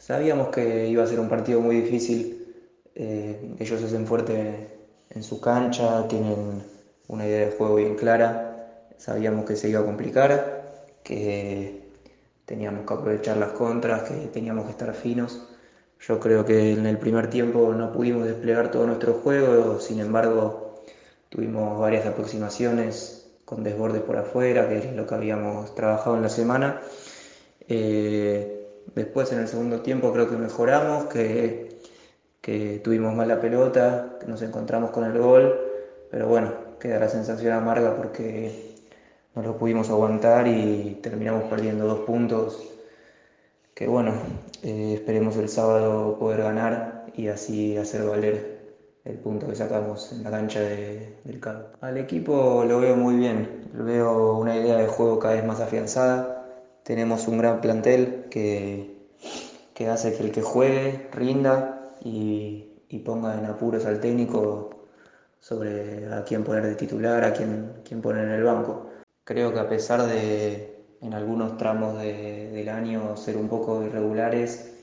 Sabíamos que iba a ser un partido muy difícil. Eh, ellos hacen fuerte en su cancha, tienen una idea de juego bien clara. Sabíamos que se iba a complicar, que teníamos que aprovechar las contras, que teníamos que estar finos. Yo creo que en el primer tiempo no pudimos desplegar todo nuestro juego, sin embargo tuvimos varias aproximaciones con desbordes por afuera, que es lo que habíamos trabajado en la semana. Eh, Después en el segundo tiempo creo que mejoramos, que, tuvimos más la pelota, que nos encontramos con el gol, pero bueno, queda la sensación amarga porque no lo pudimos aguantar y terminamos perdiendo dos puntos. Que bueno, eh, esperemos el sábado poder ganar y así hacer valer el punto que sacamos en la cancha del CAD. Al equipo lo veo muy bien, veo una idea de juego cada vez más afianzada tenemos un gran plantel que, que hace que el que juegue rinda y, ponga en apuros al técnico sobre a quién poner de titular, a quién, quién poner en el banco. Creo que a pesar de en algunos tramos del año ser un poco irregulares,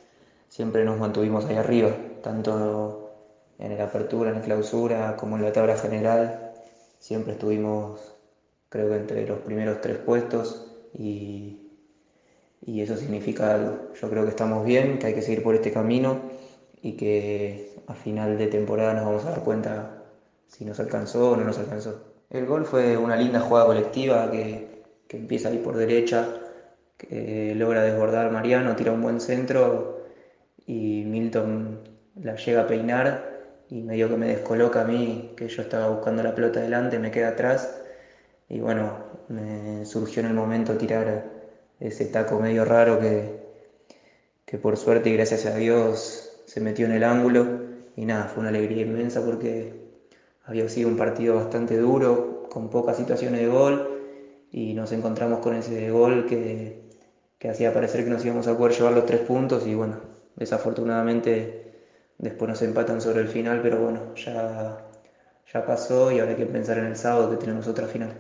siempre nos mantuvimos ahí arriba, tanto en la apertura, en la clausura, como en la tabla general. Siempre estuvimos, creo que entre los primeros tres puestos y, y eso significa algo. Yo creo que estamos bien, que hay que seguir por este camino y que a final de temporada nos vamos a dar cuenta si nos alcanzó o no nos alcanzó. El gol fue una linda jugada colectiva que, que empieza ahí por derecha, que logra desbordar Mariano, tira un buen centro y Milton la llega a peinar y medio que me descoloca a mí, que yo estaba buscando la pelota delante, me queda atrás y bueno, me surgió en el momento tirar ese taco medio raro que, que por suerte y gracias a Dios se metió en el ángulo. Y nada, fue una alegría inmensa porque había sido un partido bastante duro, con pocas situaciones de gol. Y nos encontramos con ese gol que, que hacía parecer que nos íbamos a poder llevar los tres puntos. Y bueno, desafortunadamente después nos empatan sobre el final, pero bueno, ya, ya pasó y ahora hay que pensar en el sábado que tenemos otra final.